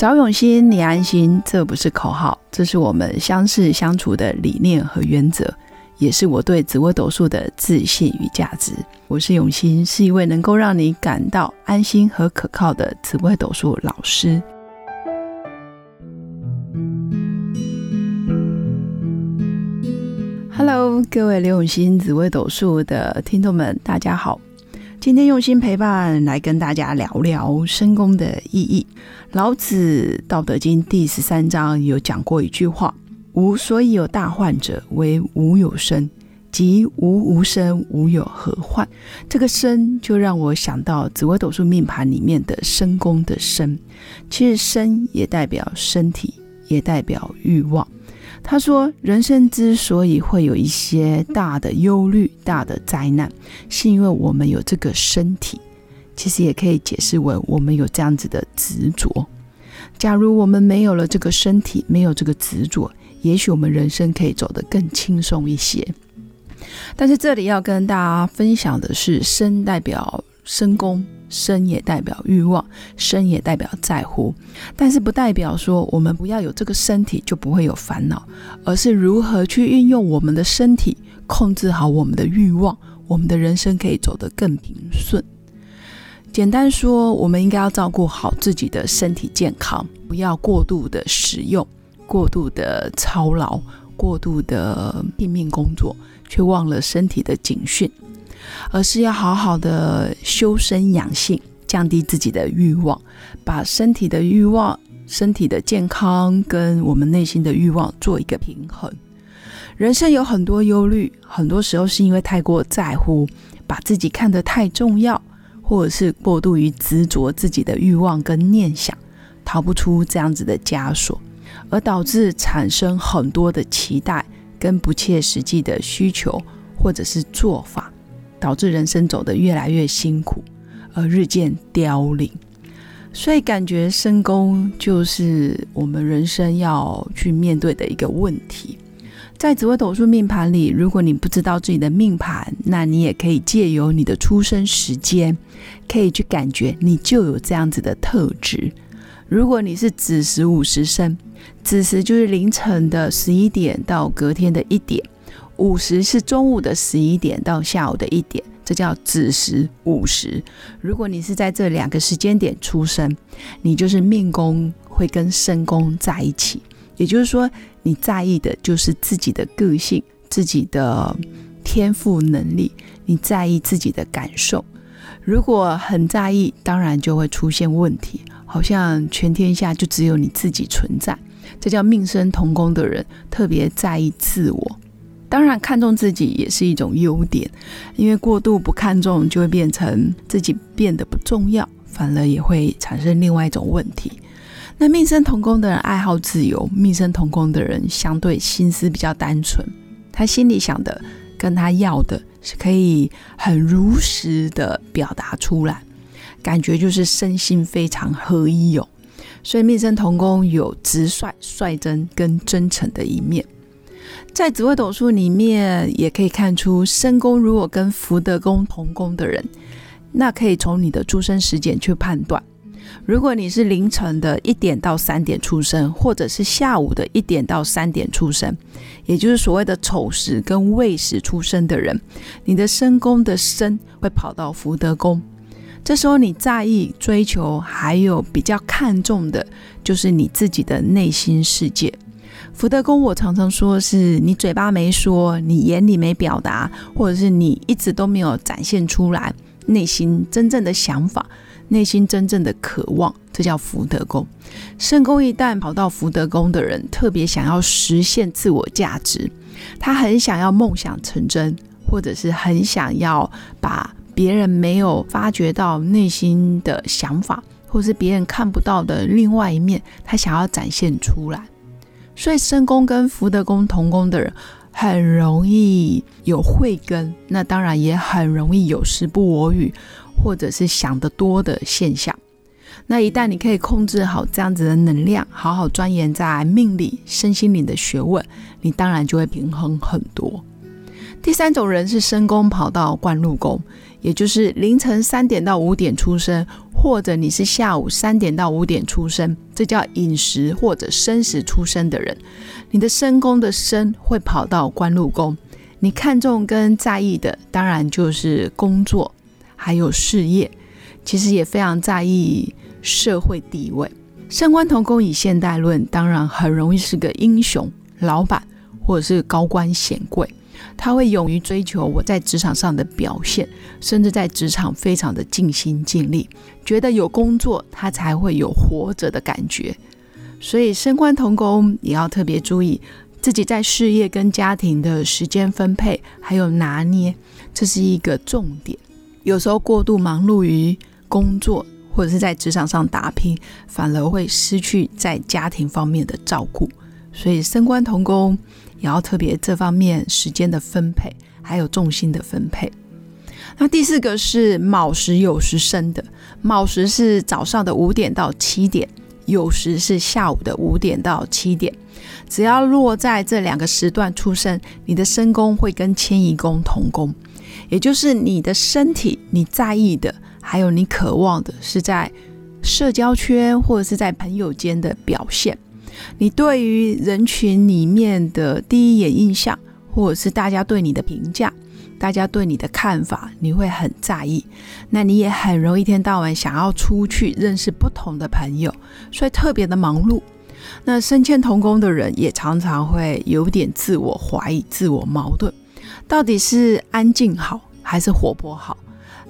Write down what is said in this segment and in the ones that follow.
找永新，你安心，这不是口号，这是我们相识相处的理念和原则，也是我对紫微斗数的自信与价值。我是永新，是一位能够让你感到安心和可靠的紫微斗数老师。Hello，各位刘永新紫微斗数的听众们，大家好。今天用心陪伴来跟大家聊聊身宫的意义。老子《道德经》第十三章有讲过一句话：“吾所以有大患者，为无有生；即无无生，无有何患？”这个“生”就让我想到紫微斗数命盘里面的身宫的“身”，其实“生”也代表身体，也代表欲望。他说：“人生之所以会有一些大的忧虑、大的灾难，是因为我们有这个身体。其实也可以解释为我们有这样子的执着。假如我们没有了这个身体，没有这个执着，也许我们人生可以走得更轻松一些。但是这里要跟大家分享的是，身代表身宫。”生也代表欲望，生也代表在乎，但是不代表说我们不要有这个身体就不会有烦恼，而是如何去运用我们的身体，控制好我们的欲望，我们的人生可以走得更平顺。简单说，我们应该要照顾好自己的身体健康，不要过度的使用，过度的操劳，过度的拼命工作，却忘了身体的警讯。而是要好好的修身养性，降低自己的欲望，把身体的欲望、身体的健康跟我们内心的欲望做一个平衡。人生有很多忧虑，很多时候是因为太过在乎，把自己看得太重要，或者是过度于执着自己的欲望跟念想，逃不出这样子的枷锁，而导致产生很多的期待跟不切实际的需求或者是做法。导致人生走得越来越辛苦，而日渐凋零，所以感觉身宫就是我们人生要去面对的一个问题。在紫微斗数命盘里，如果你不知道自己的命盘，那你也可以借由你的出生时间，可以去感觉你就有这样子的特质。如果你是子时午时生，子时就是凌晨的十一点到隔天的一点。午时是中午的十一点到下午的一点，这叫子时、午时。如果你是在这两个时间点出生，你就是命宫会跟身宫在一起，也就是说，你在意的就是自己的个性、自己的天赋能力，你在意自己的感受。如果很在意，当然就会出现问题，好像全天下就只有你自己存在。这叫命生同宫的人特别在意自我。当然，看重自己也是一种优点，因为过度不看重，就会变成自己变得不重要，反而也会产生另外一种问题。那命生同工的人爱好自由，命生同工的人相对心思比较单纯，他心里想的跟他要的是可以很如实的表达出来，感觉就是身心非常合一哦。所以命生同工有直率、率真跟真诚的一面。在紫微斗数里面，也可以看出身宫如果跟福德宫同宫的人，那可以从你的出生时间去判断。如果你是凌晨的一点到三点出生，或者是下午的一点到三点出生，也就是所谓的丑时跟未时出生的人，你的身宫的身会跑到福德宫。这时候你在意、追求，还有比较看重的，就是你自己的内心世界。福德宫，我常常说是你嘴巴没说，你眼里没表达，或者是你一直都没有展现出来内心真正的想法、内心真正的渴望，这叫福德宫。圣宫一旦跑到福德宫的人，特别想要实现自我价值，他很想要梦想成真，或者是很想要把别人没有发觉到内心的想法，或是别人看不到的另外一面，他想要展现出来。所以申宫跟福德宫同宫的人，很容易有慧根，那当然也很容易有时不我与，或者是想得多的现象。那一旦你可以控制好这样子的能量，好好钻研在命理、身心灵的学问，你当然就会平衡很多。第三种人是申宫跑到官禄宫，也就是凌晨三点到五点出生，或者你是下午三点到五点出生，这叫饮食或者申时出生的人，你的身宫的申会跑到官禄宫。你看重跟在意的，当然就是工作，还有事业，其实也非常在意社会地位。升官同宫以现代论，当然很容易是个英雄、老板或者是高官显贵，他会勇于追求我在职场上的表现，甚至在职场非常的尽心尽力，觉得有工作他才会有活着的感觉。所以升官同工也要特别注意。自己在事业跟家庭的时间分配还有拿捏，这是一个重点。有时候过度忙碌于工作或者是在职场上打拼，反而会失去在家庭方面的照顾。所以升官同工也要特别这方面时间的分配，还有重心的分配。那第四个是卯时酉时生的，卯时是早上的五点到七点。有时是下午的五点到七点，只要落在这两个时段出生，你的身宫会跟迁移宫同宫，也就是你的身体你在意的，还有你渴望的，是在社交圈或者是在朋友间的表现，你对于人群里面的第一眼印象，或者是大家对你的评价。大家对你的看法，你会很在意，那你也很容易一天到晚想要出去认识不同的朋友，所以特别的忙碌。那身欠同工的人也常常会有点自我怀疑、自我矛盾，到底是安静好还是活泼好？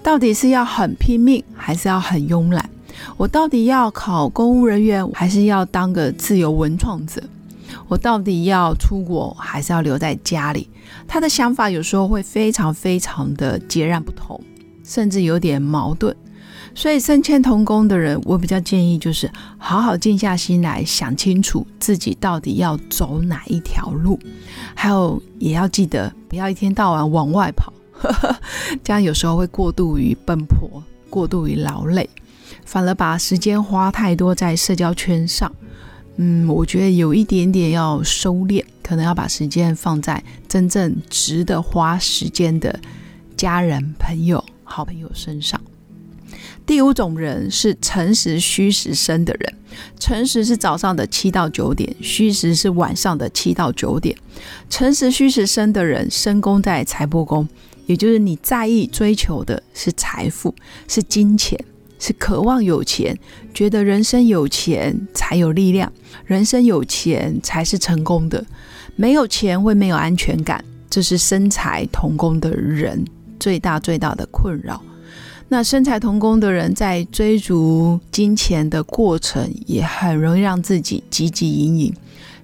到底是要很拼命还是要很慵懒？我到底要考公务人员还是要当个自由文创者？我到底要出国还是要留在家里？他的想法有时候会非常非常的截然不同，甚至有点矛盾。所以身欠同工的人，我比较建议就是好好静下心来想清楚自己到底要走哪一条路，还有也要记得不要一天到晚往外跑，这样有时候会过度于奔波，过度于劳累，反而把时间花太多在社交圈上。嗯，我觉得有一点点要收敛，可能要把时间放在真正值得花时间的家人、朋友、好朋友身上。第五种人是诚实虚实生的人，诚实是早上的七到九点，虚实是晚上的七到九点。诚实虚实生的人，身宫在财帛宫，也就是你在意追求的是财富，是金钱。是渴望有钱，觉得人生有钱才有力量，人生有钱才是成功的。没有钱会没有安全感，这是身财同工的人最大最大的困扰。那身财同工的人在追逐金钱的过程，也很容易让自己汲汲营营，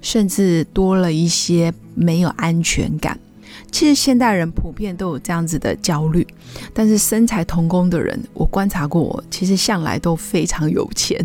甚至多了一些没有安全感。其实现代人普遍都有这样子的焦虑，但是身材同工的人，我观察过，其实向来都非常有钱，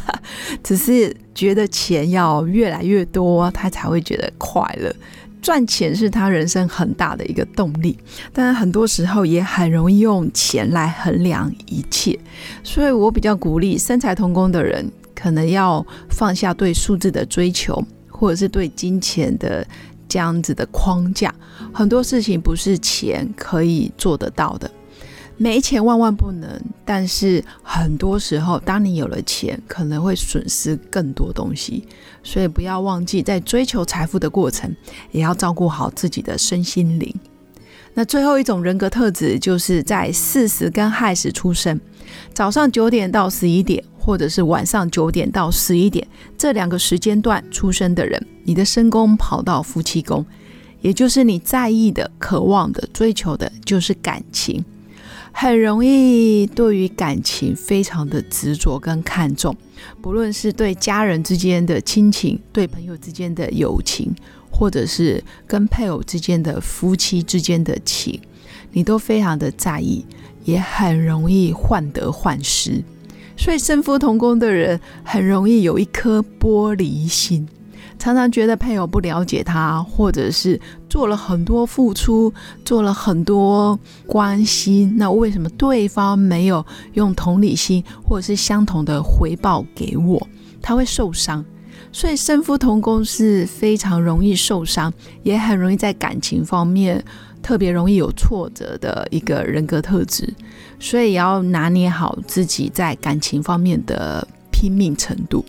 只是觉得钱要越来越多，他才会觉得快乐。赚钱是他人生很大的一个动力，但很多时候也很容易用钱来衡量一切，所以我比较鼓励身材同工的人，可能要放下对数字的追求，或者是对金钱的。这样子的框架，很多事情不是钱可以做得到的。没钱万万不能，但是很多时候，当你有了钱，可能会损失更多东西。所以不要忘记，在追求财富的过程，也要照顾好自己的身心灵。那最后一种人格特质，就是在巳时跟亥时出生，早上九点到十一点。或者是晚上九点到十一点这两个时间段出生的人，你的身宫跑到夫妻宫，也就是你在意的、渴望的、追求的，就是感情，很容易对于感情非常的执着跟看重，不论是对家人之间的亲情、对朋友之间的友情，或者是跟配偶之间的夫妻之间的情，你都非常的在意，也很容易患得患失。所以身夫同宫的人很容易有一颗玻璃心，常常觉得配偶不了解他，或者是做了很多付出，做了很多关心，那为什么对方没有用同理心或者是相同的回报给我？他会受伤。所以身夫同工是非常容易受伤，也很容易在感情方面特别容易有挫折的一个人格特质。所以要拿捏好自己在感情方面的拼命程度。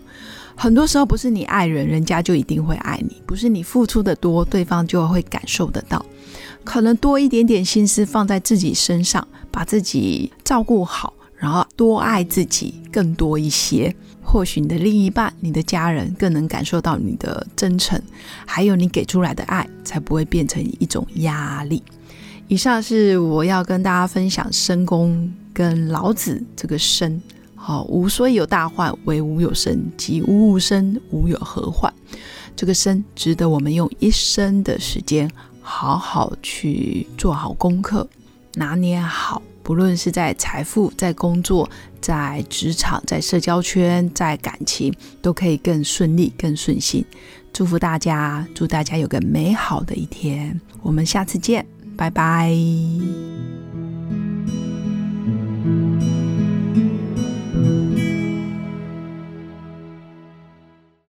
很多时候不是你爱人，人家就一定会爱你；不是你付出的多，对方就会感受得到。可能多一点点心思放在自己身上，把自己照顾好，然后多爱自己更多一些。或许你的另一半、你的家人更能感受到你的真诚，还有你给出来的爱，才不会变成一种压力。以上是我要跟大家分享申公跟老子这个申。好，无所以有大患，唯无有生；即无无生，无有何患。这个生值得我们用一生的时间，好好去做好功课，拿捏好。不论是在财富、在工作、在职场、在社交圈、在感情，都可以更顺利、更顺心。祝福大家，祝大家有个美好的一天。我们下次见，拜拜。